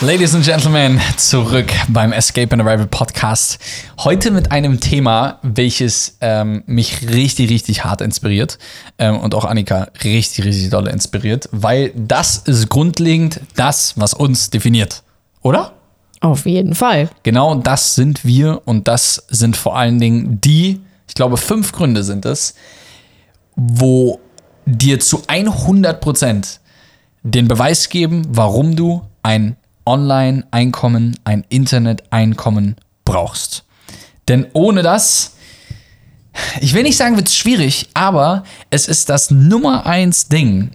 Ladies and Gentlemen, zurück beim Escape and Arrival Podcast. Heute mit einem Thema, welches ähm, mich richtig, richtig hart inspiriert ähm, und auch Annika richtig, richtig doll inspiriert, weil das ist grundlegend das, was uns definiert, oder? Auf jeden Fall. Genau das sind wir und das sind vor allen Dingen die, ich glaube, fünf Gründe sind es, wo dir zu 100 Prozent den Beweis geben, warum du ein Online-Einkommen, ein Internet-Einkommen brauchst. Denn ohne das, ich will nicht sagen, wird es schwierig, aber es ist das Nummer eins Ding,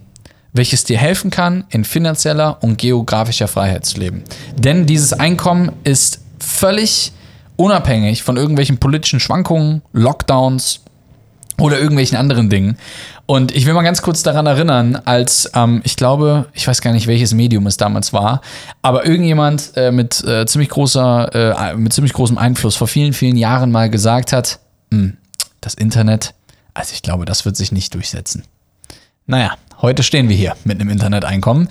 welches dir helfen kann, in finanzieller und geografischer Freiheit zu leben. Denn dieses Einkommen ist völlig unabhängig von irgendwelchen politischen Schwankungen, Lockdowns oder irgendwelchen anderen Dingen. Und ich will mal ganz kurz daran erinnern, als ähm, ich glaube, ich weiß gar nicht, welches Medium es damals war, aber irgendjemand äh, mit äh, ziemlich großer, äh, mit ziemlich großem Einfluss vor vielen, vielen Jahren mal gesagt hat, hm, das Internet, also ich glaube, das wird sich nicht durchsetzen. Naja, heute stehen wir hier mit einem Interneteinkommen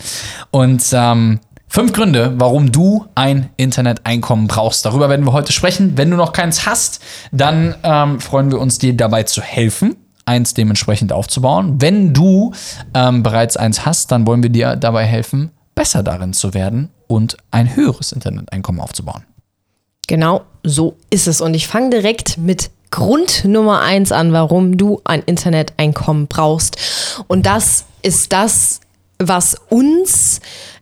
und ähm, Fünf Gründe, warum du ein Interneteinkommen brauchst. Darüber werden wir heute sprechen. Wenn du noch keins hast, dann ähm, freuen wir uns, dir dabei zu helfen eins dementsprechend aufzubauen. Wenn du ähm, bereits eins hast, dann wollen wir dir dabei helfen, besser darin zu werden und ein höheres Interneteinkommen aufzubauen. Genau so ist es. Und ich fange direkt mit Grund Nummer eins an, warum du ein Interneteinkommen brauchst. Und das ist das, was uns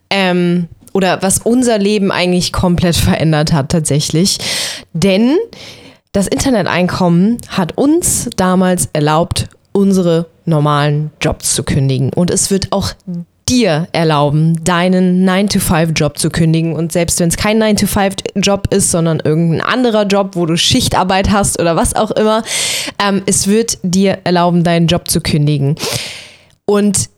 ähm, oder was unser Leben eigentlich komplett verändert hat tatsächlich. Denn das Interneteinkommen hat uns damals erlaubt, unsere normalen Jobs zu kündigen. Und es wird auch dir erlauben, deinen 9-to-5-Job zu kündigen. Und selbst wenn es kein 9-to-5-Job ist, sondern irgendein anderer Job, wo du Schichtarbeit hast oder was auch immer, ähm, es wird dir erlauben, deinen Job zu kündigen. Und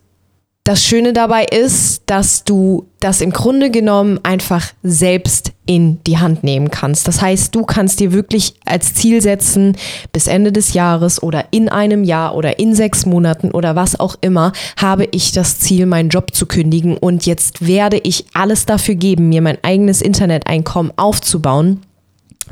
das Schöne dabei ist, dass du das im Grunde genommen einfach selbst in die Hand nehmen kannst. Das heißt, du kannst dir wirklich als Ziel setzen, bis Ende des Jahres oder in einem Jahr oder in sechs Monaten oder was auch immer, habe ich das Ziel, meinen Job zu kündigen und jetzt werde ich alles dafür geben, mir mein eigenes Interneteinkommen aufzubauen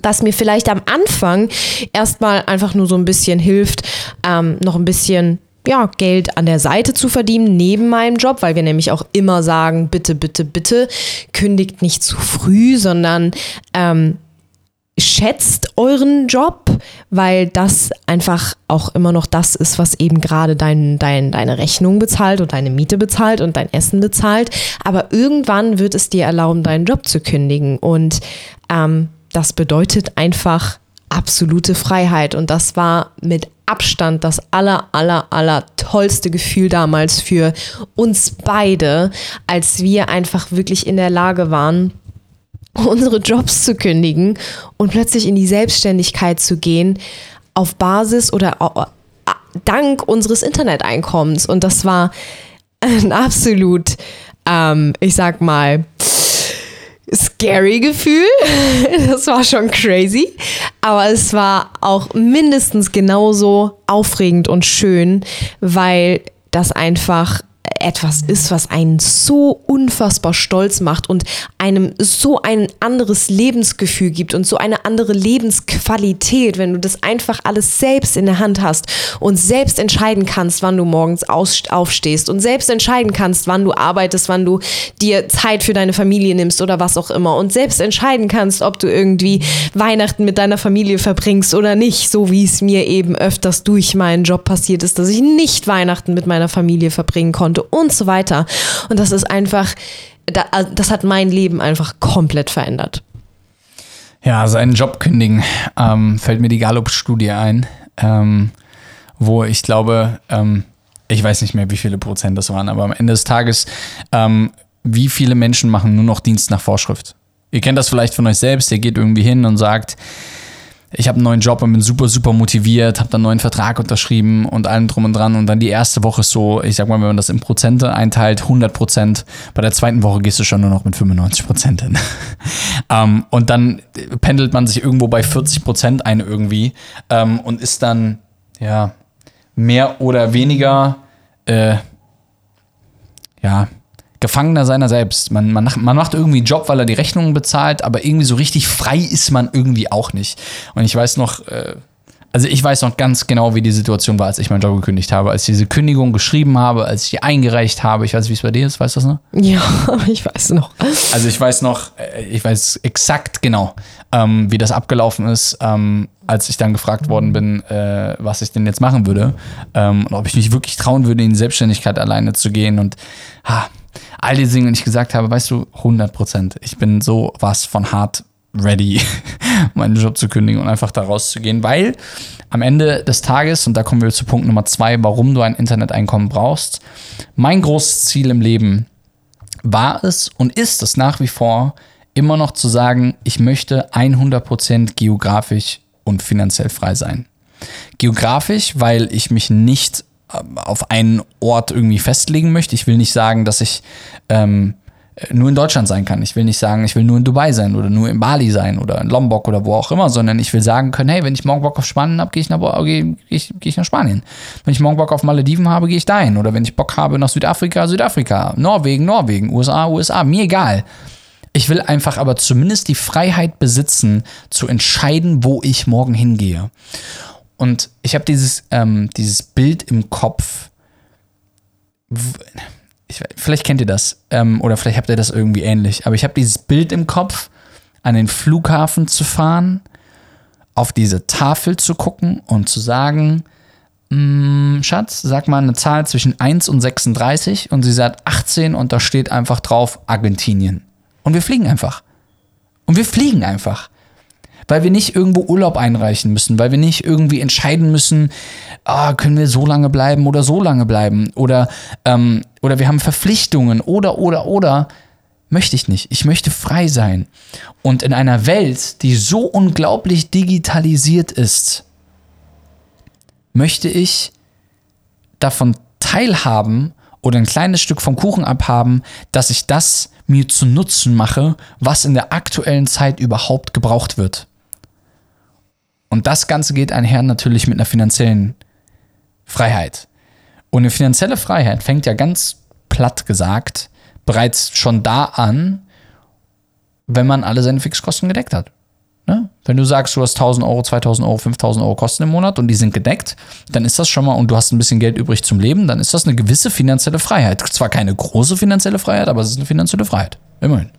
das mir vielleicht am Anfang erstmal einfach nur so ein bisschen hilft, ähm, noch ein bisschen ja, Geld an der Seite zu verdienen, neben meinem Job, weil wir nämlich auch immer sagen, bitte, bitte, bitte, kündigt nicht zu früh, sondern ähm, schätzt euren Job, weil das einfach auch immer noch das ist, was eben gerade dein, dein, deine Rechnung bezahlt und deine Miete bezahlt und dein Essen bezahlt. Aber irgendwann wird es dir erlauben, deinen Job zu kündigen. Und ähm, das bedeutet einfach absolute Freiheit. Und das war mit Abstand das aller, aller, aller tollste Gefühl damals für uns beide, als wir einfach wirklich in der Lage waren, unsere Jobs zu kündigen und plötzlich in die Selbstständigkeit zu gehen auf Basis oder dank unseres Interneteinkommens. Und das war ein absolut, ähm, ich sag mal, scary Gefühl. Das war schon crazy. Aber es war auch mindestens genauso aufregend und schön, weil das einfach etwas ist, was einen so unfassbar stolz macht und einem so ein anderes Lebensgefühl gibt und so eine andere Lebensqualität, wenn du das einfach alles selbst in der Hand hast und selbst entscheiden kannst, wann du morgens aufstehst und selbst entscheiden kannst, wann du arbeitest, wann du dir Zeit für deine Familie nimmst oder was auch immer und selbst entscheiden kannst, ob du irgendwie Weihnachten mit deiner Familie verbringst oder nicht, so wie es mir eben öfters durch meinen Job passiert ist, dass ich nicht Weihnachten mit meiner Familie verbringen konnte und so weiter. Und das ist einfach, das hat mein Leben einfach komplett verändert. Ja, seinen Job kündigen, ähm, fällt mir die Gallup-Studie ein, ähm, wo ich glaube, ähm, ich weiß nicht mehr, wie viele Prozent das waren, aber am Ende des Tages, ähm, wie viele Menschen machen nur noch Dienst nach Vorschrift? Ihr kennt das vielleicht von euch selbst, ihr geht irgendwie hin und sagt, ich habe einen neuen Job und bin super, super motiviert, habe dann einen neuen Vertrag unterschrieben und allem drum und dran. Und dann die erste Woche ist so, ich sag mal, wenn man das in Prozente einteilt, 100 Prozent. Bei der zweiten Woche gehst du schon nur noch mit 95 Prozent hin. ähm, und dann pendelt man sich irgendwo bei 40 Prozent ein irgendwie ähm, und ist dann, ja, mehr oder weniger, äh, ja, Gefangener seiner selbst. Man, man, man macht irgendwie einen Job, weil er die Rechnungen bezahlt, aber irgendwie so richtig frei ist man irgendwie auch nicht. Und ich weiß noch, äh, also ich weiß noch ganz genau, wie die Situation war, als ich meinen Job gekündigt habe, als ich diese Kündigung geschrieben habe, als ich die eingereicht habe. Ich weiß, wie es bei dir ist, weißt du das noch? Ja, ich weiß noch. Also ich weiß noch, äh, ich weiß exakt genau, ähm, wie das abgelaufen ist, ähm, als ich dann gefragt worden bin, äh, was ich denn jetzt machen würde ähm, und ob ich mich wirklich trauen würde, in die Selbstständigkeit alleine zu gehen und ha, all die Dinge, die ich gesagt habe, weißt du, 100 Prozent. Ich bin so was von hart ready, meinen Job zu kündigen und einfach da rauszugehen, weil am Ende des Tages, und da kommen wir zu Punkt Nummer zwei, warum du ein Interneteinkommen brauchst, mein großes Ziel im Leben war es und ist es nach wie vor, immer noch zu sagen, ich möchte 100% geografisch und finanziell frei sein. Geografisch, weil ich mich nicht auf einen Ort irgendwie festlegen möchte. Ich will nicht sagen, dass ich ähm, nur in Deutschland sein kann. Ich will nicht sagen, ich will nur in Dubai sein oder nur in Bali sein oder in Lombok oder wo auch immer, sondern ich will sagen können, hey, wenn ich morgen Bock auf Spanien habe, gehe ich, nach, geh, geh geh ich nach Spanien. Wenn ich morgen Bock auf Malediven habe, gehe ich dahin. Oder wenn ich Bock habe nach Südafrika, Südafrika. Norwegen, Norwegen. USA, USA. Mir egal. Ich will einfach aber zumindest die Freiheit besitzen, zu entscheiden, wo ich morgen hingehe. Und ich habe dieses, ähm, dieses Bild im Kopf. Ich, vielleicht kennt ihr das. Ähm, oder vielleicht habt ihr das irgendwie ähnlich. Aber ich habe dieses Bild im Kopf, an den Flughafen zu fahren, auf diese Tafel zu gucken und zu sagen, mm, Schatz, sag mal eine Zahl zwischen 1 und 36 und sie sagt 18 und da steht einfach drauf Argentinien. Und wir fliegen einfach. Und wir fliegen einfach weil wir nicht irgendwo Urlaub einreichen müssen, weil wir nicht irgendwie entscheiden müssen, ah, können wir so lange bleiben oder so lange bleiben oder, ähm, oder wir haben Verpflichtungen oder, oder, oder. Möchte ich nicht. Ich möchte frei sein. Und in einer Welt, die so unglaublich digitalisiert ist, möchte ich davon teilhaben oder ein kleines Stück vom Kuchen abhaben, dass ich das mir zu Nutzen mache, was in der aktuellen Zeit überhaupt gebraucht wird. Und das Ganze geht einher natürlich mit einer finanziellen Freiheit. Und eine finanzielle Freiheit fängt ja ganz platt gesagt bereits schon da an, wenn man alle seine Fixkosten gedeckt hat. Ne? Wenn du sagst, du hast 1000 Euro, 2000 Euro, 5000 Euro Kosten im Monat und die sind gedeckt, dann ist das schon mal, und du hast ein bisschen Geld übrig zum Leben, dann ist das eine gewisse finanzielle Freiheit. Zwar keine große finanzielle Freiheit, aber es ist eine finanzielle Freiheit. Immerhin.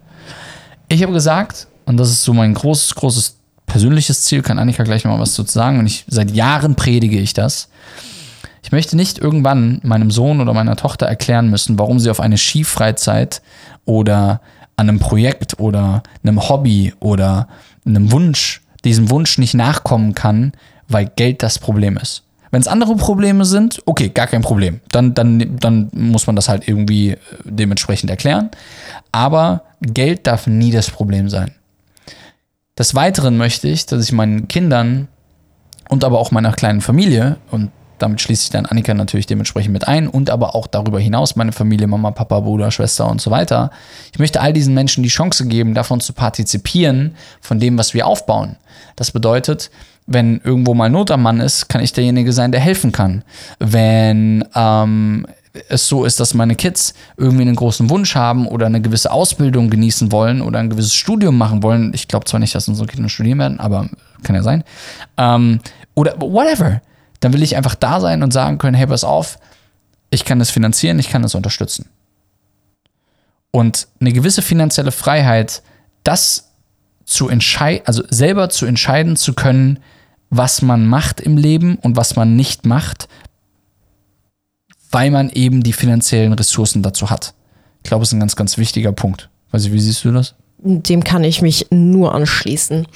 Ich habe gesagt, und das ist so mein großes, großes persönliches Ziel, kann Annika gleich noch mal was dazu sagen. Und ich, seit Jahren predige ich das. Ich möchte nicht irgendwann meinem Sohn oder meiner Tochter erklären müssen, warum sie auf eine Skifreizeit oder an einem Projekt oder einem Hobby oder einem Wunsch, diesem Wunsch nicht nachkommen kann, weil Geld das Problem ist. Wenn es andere Probleme sind, okay, gar kein Problem. Dann, dann, dann muss man das halt irgendwie äh, dementsprechend erklären. Aber Geld darf nie das Problem sein. Des Weiteren möchte ich, dass ich meinen Kindern und aber auch meiner kleinen Familie, und damit schließe ich dann Annika natürlich dementsprechend mit ein, und aber auch darüber hinaus meine Familie, Mama, Papa, Bruder, Schwester und so weiter. Ich möchte all diesen Menschen die Chance geben, davon zu partizipieren, von dem, was wir aufbauen. Das bedeutet, wenn irgendwo mal Not am Mann ist, kann ich derjenige sein, der helfen kann. Wenn ähm, es so ist, dass meine Kids irgendwie einen großen Wunsch haben oder eine gewisse Ausbildung genießen wollen oder ein gewisses Studium machen wollen, ich glaube zwar nicht, dass unsere Kinder studieren werden, aber kann ja sein, ähm, oder whatever, dann will ich einfach da sein und sagen können, hey, pass auf, ich kann das finanzieren, ich kann das unterstützen. Und eine gewisse finanzielle Freiheit, das zu entscheiden, also selber zu entscheiden zu können, was man macht im Leben und was man nicht macht, weil man eben die finanziellen Ressourcen dazu hat. Ich glaube, es ist ein ganz, ganz wichtiger Punkt. Weiß ich, wie siehst du das? Dem kann ich mich nur anschließen.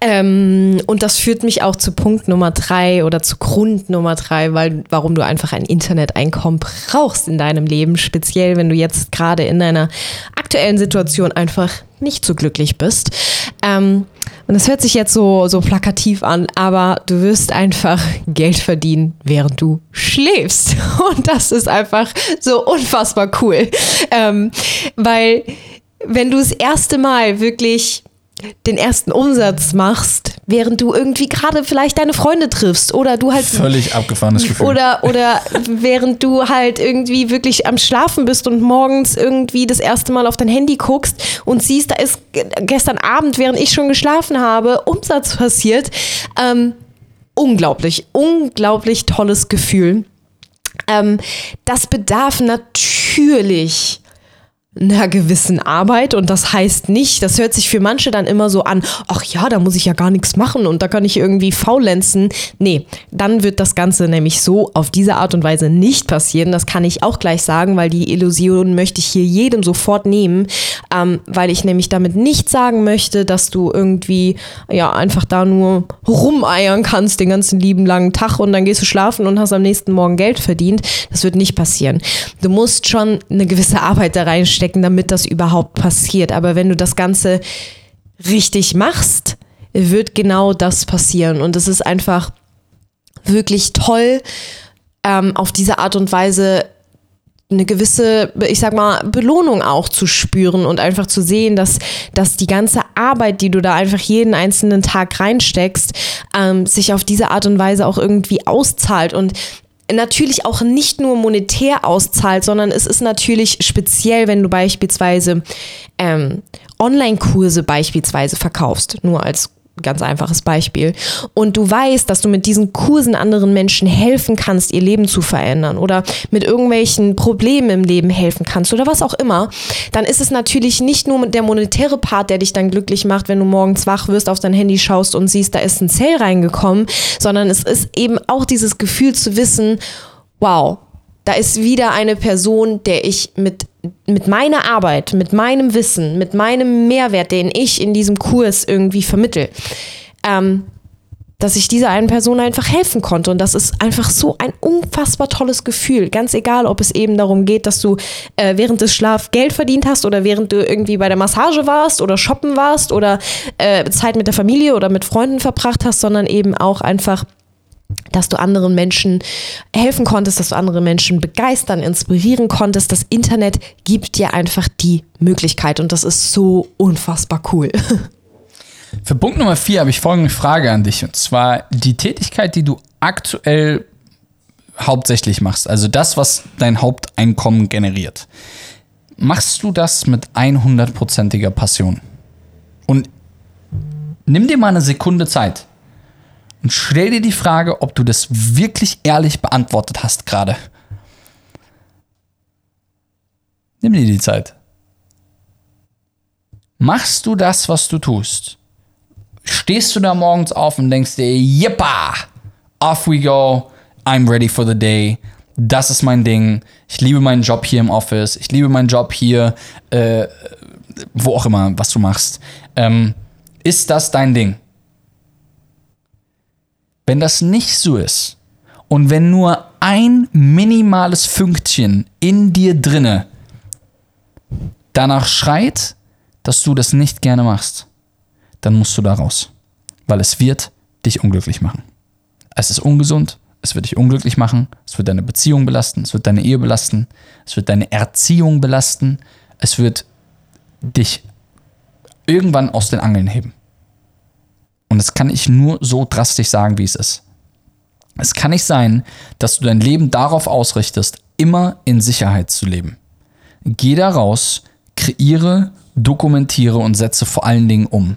Ähm, und das führt mich auch zu Punkt Nummer drei oder zu Grund Nummer drei, weil warum du einfach ein Interneteinkommen brauchst in deinem Leben, speziell wenn du jetzt gerade in deiner aktuellen Situation einfach nicht so glücklich bist. Ähm, und das hört sich jetzt so, so plakativ an, aber du wirst einfach Geld verdienen, während du schläfst. Und das ist einfach so unfassbar cool. Ähm, weil wenn du das erste Mal wirklich den ersten Umsatz machst, während du irgendwie gerade vielleicht deine Freunde triffst oder du halt Völlig abgefahrenes Gefühl. oder oder während du halt irgendwie wirklich am Schlafen bist und morgens irgendwie das erste Mal auf dein Handy guckst und siehst, da ist ge- gestern Abend, während ich schon geschlafen habe, Umsatz passiert. Ähm, unglaublich, unglaublich tolles Gefühl. Ähm, das bedarf natürlich einer gewissen Arbeit und das heißt nicht, das hört sich für manche dann immer so an, ach ja, da muss ich ja gar nichts machen und da kann ich irgendwie faulenzen. Nee, dann wird das Ganze nämlich so auf diese Art und Weise nicht passieren. Das kann ich auch gleich sagen, weil die Illusion möchte ich hier jedem sofort nehmen, ähm, weil ich nämlich damit nicht sagen möchte, dass du irgendwie ja einfach da nur rumeiern kannst den ganzen lieben langen Tag und dann gehst du schlafen und hast am nächsten Morgen Geld verdient. Das wird nicht passieren. Du musst schon eine gewisse Arbeit da reinstecken, damit das überhaupt passiert. Aber wenn du das Ganze richtig machst, wird genau das passieren. Und es ist einfach wirklich toll, ähm, auf diese Art und Weise eine gewisse, ich sag mal, Belohnung auch zu spüren und einfach zu sehen, dass, dass die ganze Arbeit, die du da einfach jeden einzelnen Tag reinsteckst, ähm, sich auf diese Art und Weise auch irgendwie auszahlt und natürlich auch nicht nur monetär auszahlt, sondern es ist natürlich speziell, wenn du beispielsweise ähm, Online-Kurse beispielsweise verkaufst, nur als ganz einfaches Beispiel. Und du weißt, dass du mit diesen Kursen anderen Menschen helfen kannst, ihr Leben zu verändern oder mit irgendwelchen Problemen im Leben helfen kannst oder was auch immer, dann ist es natürlich nicht nur der monetäre Part, der dich dann glücklich macht, wenn du morgens wach wirst, auf dein Handy schaust und siehst, da ist ein Sale reingekommen, sondern es ist eben auch dieses Gefühl zu wissen, wow, da ist wieder eine Person, der ich mit, mit meiner Arbeit, mit meinem Wissen, mit meinem Mehrwert, den ich in diesem Kurs irgendwie vermittel, ähm, dass ich dieser einen Person einfach helfen konnte. Und das ist einfach so ein unfassbar tolles Gefühl. Ganz egal, ob es eben darum geht, dass du äh, während des Schlafs Geld verdient hast oder während du irgendwie bei der Massage warst oder shoppen warst oder äh, Zeit mit der Familie oder mit Freunden verbracht hast, sondern eben auch einfach dass du anderen Menschen helfen konntest, dass du andere Menschen begeistern, inspirieren konntest. Das Internet gibt dir einfach die Möglichkeit und das ist so unfassbar cool. Für Punkt Nummer vier habe ich folgende Frage an dich. Und zwar die Tätigkeit, die du aktuell hauptsächlich machst. Also das, was dein Haupteinkommen generiert. Machst du das mit 100%iger Passion? Und nimm dir mal eine Sekunde Zeit und stell dir die Frage, ob du das wirklich ehrlich beantwortet hast gerade. Nimm dir die Zeit. Machst du das, was du tust? Stehst du da morgens auf und denkst dir, yippa, off we go, I'm ready for the day. Das ist mein Ding. Ich liebe meinen Job hier im Office. Ich liebe meinen Job hier, äh, wo auch immer, was du machst. Ähm, ist das dein Ding? Wenn das nicht so ist und wenn nur ein minimales Fünkchen in dir drinne danach schreit, dass du das nicht gerne machst, dann musst du da raus. Weil es wird dich unglücklich machen. Es ist ungesund, es wird dich unglücklich machen, es wird deine Beziehung belasten, es wird deine Ehe belasten, es wird deine Erziehung belasten, es wird dich irgendwann aus den Angeln heben. Und das kann ich nur so drastisch sagen, wie es ist. Es kann nicht sein, dass du dein Leben darauf ausrichtest, immer in Sicherheit zu leben. Geh da raus, kreiere, dokumentiere und setze vor allen Dingen um.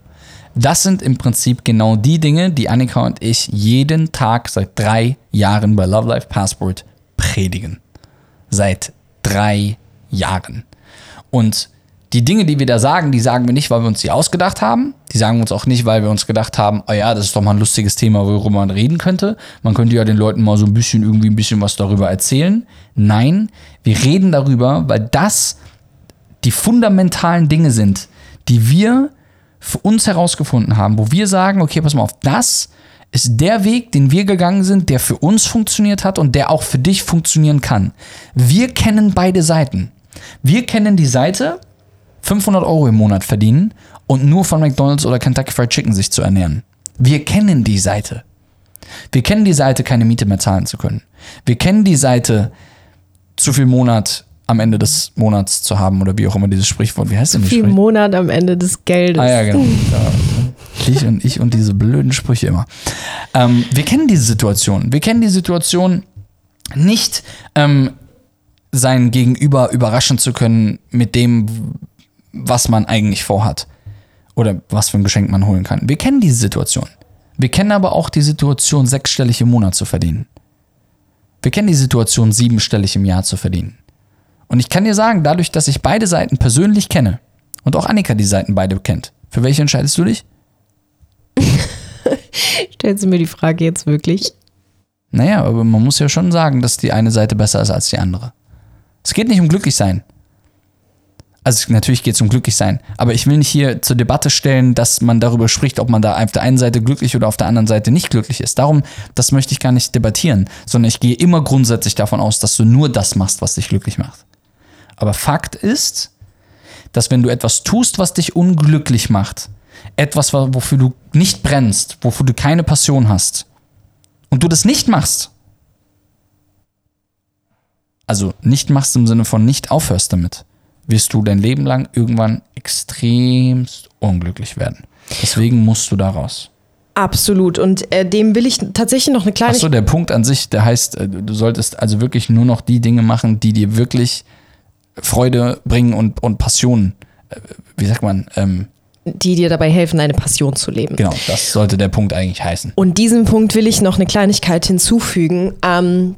Das sind im Prinzip genau die Dinge, die Annika und ich jeden Tag seit drei Jahren bei Love Life Passport predigen. Seit drei Jahren. Und die Dinge, die wir da sagen, die sagen wir nicht, weil wir uns die ausgedacht haben. Die sagen wir uns auch nicht, weil wir uns gedacht haben, oh ja, das ist doch mal ein lustiges Thema, worüber man reden könnte. Man könnte ja den Leuten mal so ein bisschen irgendwie ein bisschen was darüber erzählen. Nein, wir reden darüber, weil das die fundamentalen Dinge sind, die wir für uns herausgefunden haben, wo wir sagen, okay, pass mal auf, das ist der Weg, den wir gegangen sind, der für uns funktioniert hat und der auch für dich funktionieren kann. Wir kennen beide Seiten. Wir kennen die Seite 500 Euro im Monat verdienen und nur von McDonald's oder Kentucky Fried Chicken sich zu ernähren. Wir kennen die Seite. Wir kennen die Seite, keine Miete mehr zahlen zu können. Wir kennen die Seite, zu viel Monat am Ende des Monats zu haben oder wie auch immer dieses Sprichwort. Wie heißt denn das Viel Sprichwort? Monat am Ende des Geldes. Ah ja, genau. Ich und ich und diese blöden Sprüche immer. Ähm, wir kennen diese Situation. Wir kennen die Situation nicht, ähm, sein Gegenüber überraschen zu können mit dem, was man eigentlich vorhat. Oder was für ein Geschenk man holen kann. Wir kennen diese Situation. Wir kennen aber auch die Situation, sechsstellig im Monat zu verdienen. Wir kennen die Situation, siebenstellig im Jahr zu verdienen. Und ich kann dir sagen, dadurch, dass ich beide Seiten persönlich kenne und auch Annika die Seiten beide kennt, für welche entscheidest du dich? Stellst du mir die Frage jetzt wirklich? Naja, aber man muss ja schon sagen, dass die eine Seite besser ist als die andere. Es geht nicht um glücklich sein. Also natürlich geht es um glücklich sein, aber ich will nicht hier zur Debatte stellen, dass man darüber spricht, ob man da auf der einen Seite glücklich oder auf der anderen Seite nicht glücklich ist. Darum, das möchte ich gar nicht debattieren, sondern ich gehe immer grundsätzlich davon aus, dass du nur das machst, was dich glücklich macht. Aber Fakt ist, dass wenn du etwas tust, was dich unglücklich macht, etwas, wofür du nicht brennst, wofür du keine Passion hast, und du das nicht machst, also nicht machst im Sinne von nicht aufhörst damit, wirst du dein Leben lang irgendwann extremst unglücklich werden. Deswegen musst du da raus. Absolut. Und äh, dem will ich tatsächlich noch eine kleine. Achso, der Punkt an sich, der heißt, äh, du solltest also wirklich nur noch die Dinge machen, die dir wirklich Freude bringen und, und Passion, äh, wie sagt man, ähm, die dir dabei helfen, deine Passion zu leben. genau, das sollte der Punkt eigentlich heißen. Und diesem Punkt will ich noch eine Kleinigkeit hinzufügen, ähm,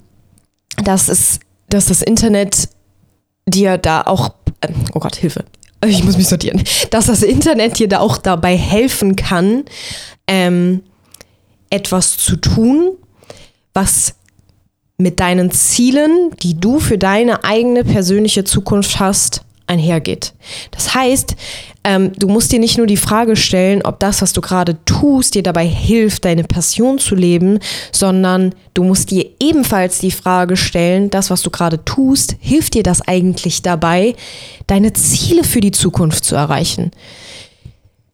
dass, es, dass das Internet dir da auch, äh, oh Gott, Hilfe, ich muss mich sortieren, dass das Internet dir da auch dabei helfen kann, ähm, etwas zu tun, was mit deinen Zielen, die du für deine eigene persönliche Zukunft hast, einhergeht. Das heißt, ähm, du musst dir nicht nur die Frage stellen, ob das, was du gerade tust, dir dabei hilft, deine Passion zu leben, sondern du musst dir ebenfalls die Frage stellen, das, was du gerade tust, hilft dir das eigentlich dabei, deine Ziele für die Zukunft zu erreichen?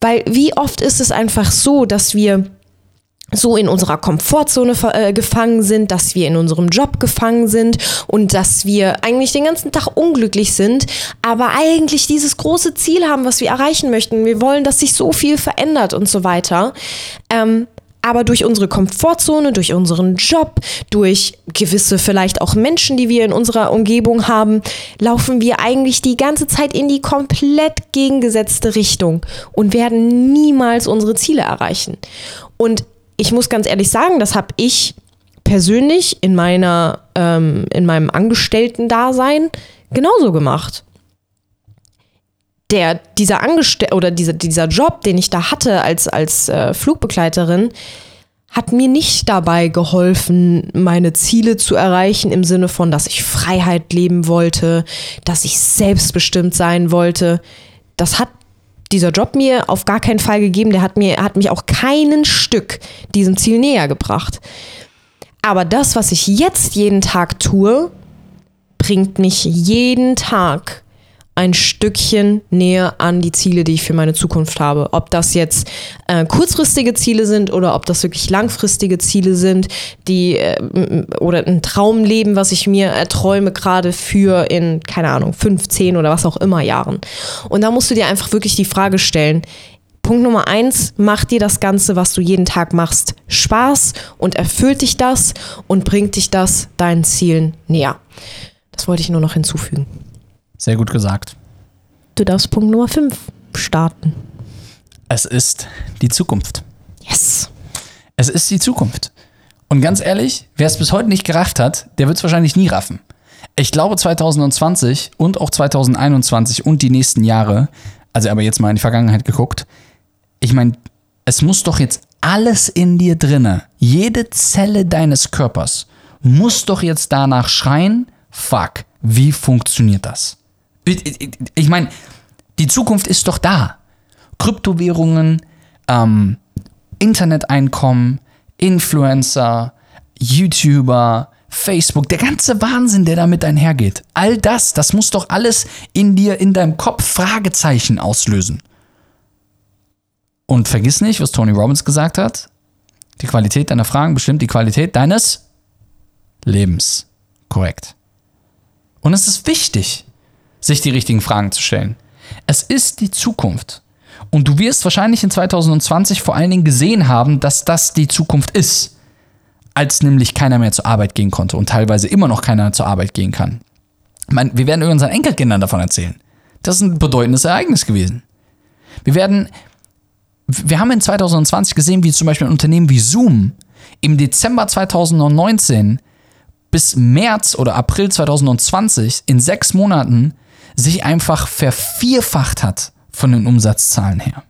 Weil wie oft ist es einfach so, dass wir so in unserer Komfortzone äh, gefangen sind, dass wir in unserem Job gefangen sind und dass wir eigentlich den ganzen Tag unglücklich sind, aber eigentlich dieses große Ziel haben, was wir erreichen möchten. Wir wollen, dass sich so viel verändert und so weiter. Ähm, aber durch unsere Komfortzone, durch unseren Job, durch gewisse vielleicht auch Menschen, die wir in unserer Umgebung haben, laufen wir eigentlich die ganze Zeit in die komplett gegengesetzte Richtung und werden niemals unsere Ziele erreichen. Und ich muss ganz ehrlich sagen, das habe ich persönlich in meiner, ähm, in meinem Angestellten-Dasein genauso gemacht. Der, dieser Angestell oder dieser, dieser Job, den ich da hatte als, als äh, Flugbegleiterin, hat mir nicht dabei geholfen, meine Ziele zu erreichen, im Sinne von, dass ich Freiheit leben wollte, dass ich selbstbestimmt sein wollte. Das hat dieser Job mir auf gar keinen Fall gegeben. Der hat, mir, hat mich auch keinen Stück diesem Ziel näher gebracht. Aber das, was ich jetzt jeden Tag tue, bringt mich jeden Tag ein Stückchen näher an die Ziele, die ich für meine Zukunft habe. Ob das jetzt äh, kurzfristige Ziele sind oder ob das wirklich langfristige Ziele sind, die äh, oder ein Traumleben, was ich mir erträume, gerade für in, keine Ahnung, 15 oder was auch immer Jahren. Und da musst du dir einfach wirklich die Frage stellen, Punkt Nummer eins, macht dir das Ganze, was du jeden Tag machst, Spaß und erfüllt dich das und bringt dich das deinen Zielen näher. Das wollte ich nur noch hinzufügen. Sehr gut gesagt. Du darfst Punkt Nummer 5 starten. Es ist die Zukunft. Yes. Es ist die Zukunft. Und ganz ehrlich, wer es bis heute nicht gerafft hat, der wird es wahrscheinlich nie raffen. Ich glaube 2020 und auch 2021 und die nächsten Jahre, also aber jetzt mal in die Vergangenheit geguckt, ich meine, es muss doch jetzt alles in dir drinne, jede Zelle deines Körpers muss doch jetzt danach schreien, fuck, wie funktioniert das? Ich meine, die Zukunft ist doch da. Kryptowährungen, ähm, Interneteinkommen, Influencer, YouTuber, Facebook, der ganze Wahnsinn, der damit einhergeht. All das, das muss doch alles in dir, in deinem Kopf Fragezeichen auslösen. Und vergiss nicht, was Tony Robbins gesagt hat. Die Qualität deiner Fragen bestimmt die Qualität deines Lebens. Korrekt. Und es ist wichtig, sich die richtigen Fragen zu stellen. Es ist die Zukunft. Und du wirst wahrscheinlich in 2020 vor allen Dingen gesehen haben, dass das die Zukunft ist. Als nämlich keiner mehr zur Arbeit gehen konnte und teilweise immer noch keiner zur Arbeit gehen kann. Ich meine, wir werden unseren Enkelkindern davon erzählen. Das ist ein bedeutendes Ereignis gewesen. Wir werden, wir haben in 2020 gesehen, wie zum Beispiel ein Unternehmen wie Zoom im Dezember 2019 bis März oder April 2020 in sechs Monaten sich einfach vervierfacht hat von den Umsatzzahlen her.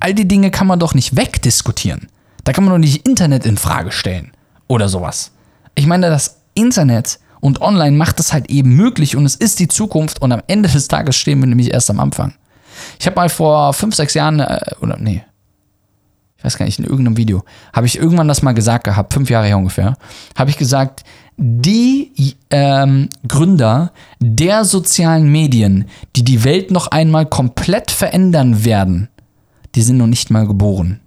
All die Dinge kann man doch nicht wegdiskutieren. Da kann man doch nicht Internet in Frage stellen oder sowas. Ich meine, das Internet und online macht es halt eben möglich und es ist die Zukunft und am Ende des Tages stehen wir nämlich erst am Anfang. Ich habe mal vor fünf, sechs Jahren, äh, oder nee, weiß gar nicht, in irgendeinem Video, habe ich irgendwann das mal gesagt gehabt, fünf Jahre her ungefähr, habe ich gesagt, die ähm, Gründer der sozialen Medien, die die Welt noch einmal komplett verändern werden, die sind noch nicht mal geboren.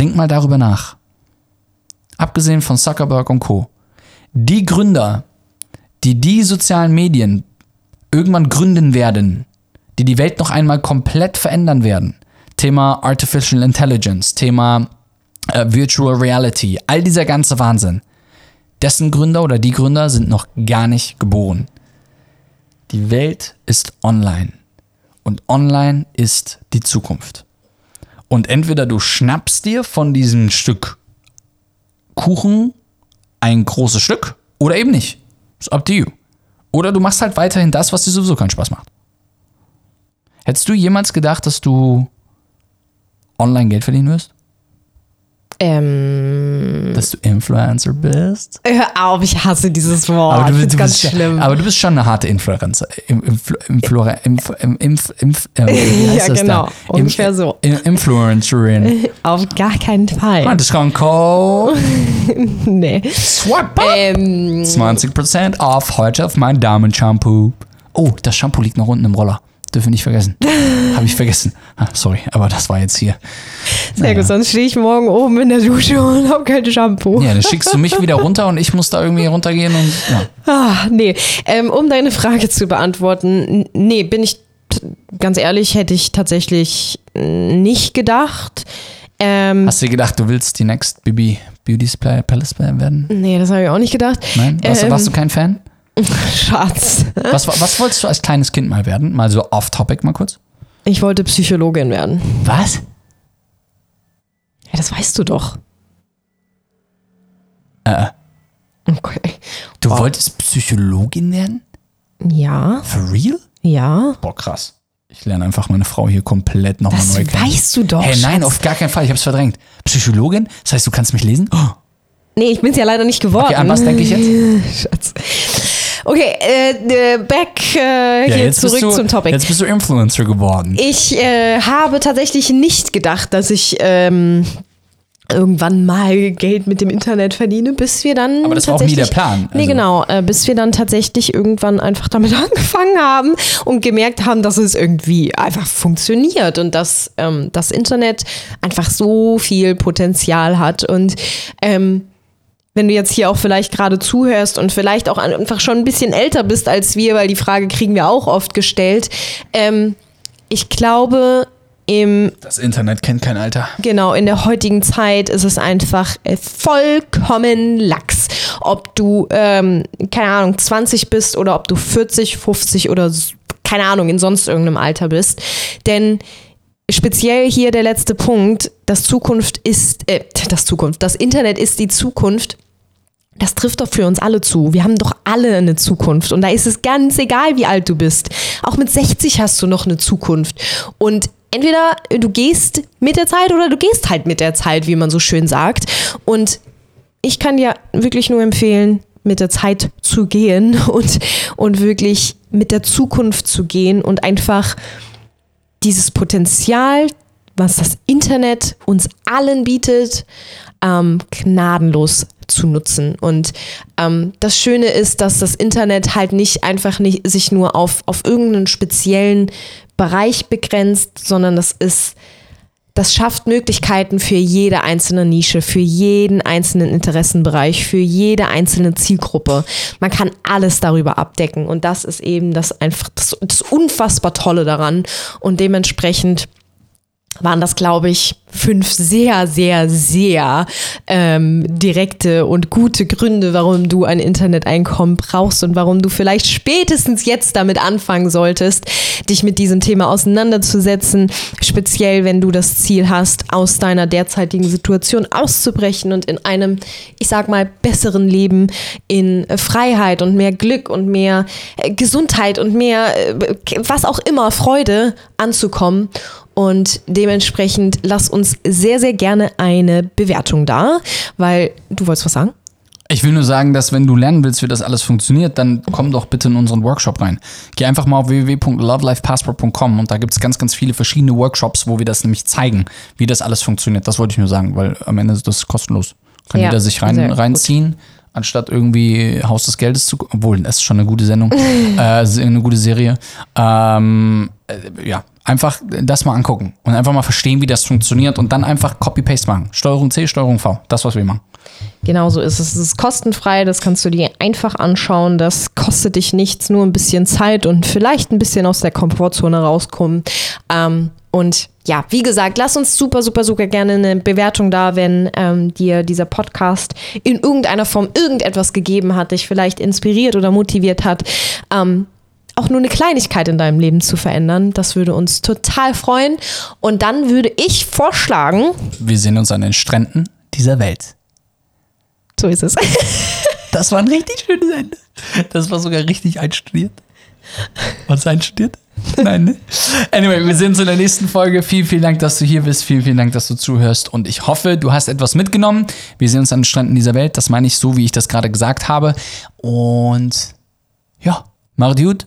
Denk mal darüber nach. Abgesehen von Zuckerberg und Co. Die Gründer, die die sozialen Medien irgendwann gründen werden, die die Welt noch einmal komplett verändern werden. Thema Artificial Intelligence, Thema äh, Virtual Reality, all dieser ganze Wahnsinn dessen Gründer oder die Gründer sind noch gar nicht geboren. Die Welt ist online. Und online ist die Zukunft. Und entweder du schnappst dir von diesem Stück Kuchen ein großes Stück oder eben nicht. It's up to you. Oder du machst halt weiterhin das, was dir sowieso keinen Spaß macht. Hättest du jemals gedacht, dass du online Geld verdienen wirst? Ähm, Dass du Influencer bist? hör auf, ich hasse dieses Wort. Aber du, find's du ganz bist, schlimm. aber du bist schon eine harte Influencer. Im, Influ, Influ, Inf, im, Inf, äh, Ja, genau. da? Ungefähr so. Influencerin. Auf gar keinen Fall. Kommt Code. Nee. Swipe up. Ähm, 20% off heute auf mein Damenshampoo. Oh, das Shampoo liegt noch unten im Roller. Dürfen wir nicht vergessen. Habe ich vergessen. Ah, sorry, aber das war jetzt hier. sehr gut, sonst stehe ich morgen oben in der Dusche und habe kein Shampoo. Ja, dann schickst du mich wieder runter und ich muss da irgendwie runtergehen und ja. Ah, nee. Ähm, um deine Frage zu beantworten, nee, bin ich ganz ehrlich, hätte ich tatsächlich nicht gedacht. Ähm, Hast du dir gedacht, du willst die Next Bibi Beauty's Pla- Palace werden? nee, das habe ich auch nicht gedacht. Nein? Warst, Ähm, warst du kein Fan? Schatz. Was, was wolltest du als kleines Kind mal werden? Mal so off-topic mal kurz. Ich wollte Psychologin werden. Was? Ja, das weißt du doch. Äh, Okay. du Oh. wolltest Psychologin werden? Ja, For real? ja. Boah, krass. Ich lerne einfach meine Frau hier komplett nochmal Das neu kennen. weißt du doch. Hey, nein, Schatz. auf gar keinen Fall. Ich hab's verdrängt. Psychologin? Das heißt, du kannst mich lesen? Oh, Nee, ich bin es ja leider nicht geworden. okay, an was denke ich jetzt? Schatz. Okay, äh, äh, back äh, hier jetzt zurück du, zum Topic. Jetzt bist du Influencer geworden. Ich äh, habe tatsächlich nicht gedacht, dass ich ähm, irgendwann mal Geld mit dem Internet verdiene, bis wir dann Aber das war auch nie der Plan, Nee, also- genau, äh, bis wir dann tatsächlich irgendwann einfach damit angefangen haben und gemerkt haben, dass es irgendwie einfach funktioniert und dass ähm, das Internet einfach so viel Potenzial hat und ähm, wenn du jetzt hier auch vielleicht gerade zuhörst und vielleicht auch einfach schon ein bisschen älter bist als wir, weil die Frage kriegen wir auch oft gestellt. Ähm, ich glaube, im Das Internet kennt kein Alter. Genau, in der heutigen Zeit ist es einfach äh, vollkommen lax. Ob du, ähm, keine Ahnung, 20 bist oder ob du 40, 50 oder keine Ahnung, in sonst irgendeinem Alter bist. Denn speziell hier der letzte Punkt, das Zukunft ist, äh, das Zukunft, das Internet ist die Zukunft. Das trifft doch für uns alle zu. Wir haben doch alle eine Zukunft. Und da ist es ganz egal, wie alt du bist. Auch mit 60 hast du noch eine Zukunft. Und entweder du gehst mit der Zeit oder du gehst halt mit der Zeit, wie man so schön sagt. Und ich kann dir wirklich nur empfehlen, mit der Zeit zu gehen und, und wirklich mit der Zukunft zu gehen und einfach dieses Potenzial was das Internet uns allen bietet, ähm, gnadenlos zu nutzen. Und ähm, das Schöne ist, dass das Internet halt nicht einfach nicht sich nur auf, auf irgendeinen speziellen Bereich begrenzt, sondern das ist das schafft Möglichkeiten für jede einzelne Nische, für jeden einzelnen Interessenbereich, für jede einzelne Zielgruppe. Man kann alles darüber abdecken und das ist eben das einfach das, das unfassbar Tolle daran und dementsprechend waren das, glaube ich, fünf sehr, sehr, sehr ähm, direkte und gute Gründe, warum du ein Interneteinkommen brauchst und warum du vielleicht spätestens jetzt damit anfangen solltest, dich mit diesem Thema auseinanderzusetzen, speziell wenn du das Ziel hast, aus deiner derzeitigen Situation auszubrechen und in einem, ich sag mal, besseren Leben in Freiheit und mehr Glück und mehr äh, Gesundheit und mehr, äh, was auch immer, Freude anzukommen. Und dementsprechend lass uns sehr, sehr gerne eine Bewertung da, weil du wolltest was sagen? Ich will nur sagen, dass wenn du lernen willst, wie das alles funktioniert, dann komm doch bitte in unseren Workshop rein. Geh einfach mal auf www.lovelifepassport.com und da gibt es ganz, ganz viele verschiedene Workshops, wo wir das nämlich zeigen, wie das alles funktioniert. Das wollte ich nur sagen, weil am Ende ist das kostenlos. Kann Ja, jeder sich rein, sehr gut. reinziehen, anstatt irgendwie Haus des Geldes zu obwohl, das ist schon eine gute Sendung, äh, eine gute Serie. Ähm, äh, ja, einfach das mal angucken und einfach mal verstehen, wie das funktioniert und dann einfach Copy-Paste machen. Steuerung C, Steuerung V. Das, was wir machen. Genau so ist es. Es ist kostenfrei, das kannst du dir einfach anschauen. Das kostet dich nichts, nur ein bisschen Zeit und vielleicht ein bisschen aus der Komfortzone rauskommen. Ähm, und ja, wie gesagt, lass uns super, super, super gerne eine Bewertung da, wenn ähm, dir dieser Podcast in irgendeiner Form irgendetwas gegeben hat, dich vielleicht inspiriert oder motiviert hat. Ähm, auch nur eine Kleinigkeit in deinem Leben zu verändern. Das würde uns total freuen. Und dann würde ich vorschlagen, Wir sehen uns an den Stränden dieser Welt. so ist es. Das war ein richtig schönes Ende. Das war sogar richtig einstudiert. Was einstudiert? Nein, ne? Anyway, wir sehen uns in der nächsten Folge. Vielen, vielen Dank, dass du hier bist. Vielen, vielen Dank, dass du zuhörst. Und ich hoffe, du hast etwas mitgenommen. Wir sehen uns an den Stränden dieser Welt. Das meine ich so, wie ich das gerade gesagt habe. Und ja, mach gut,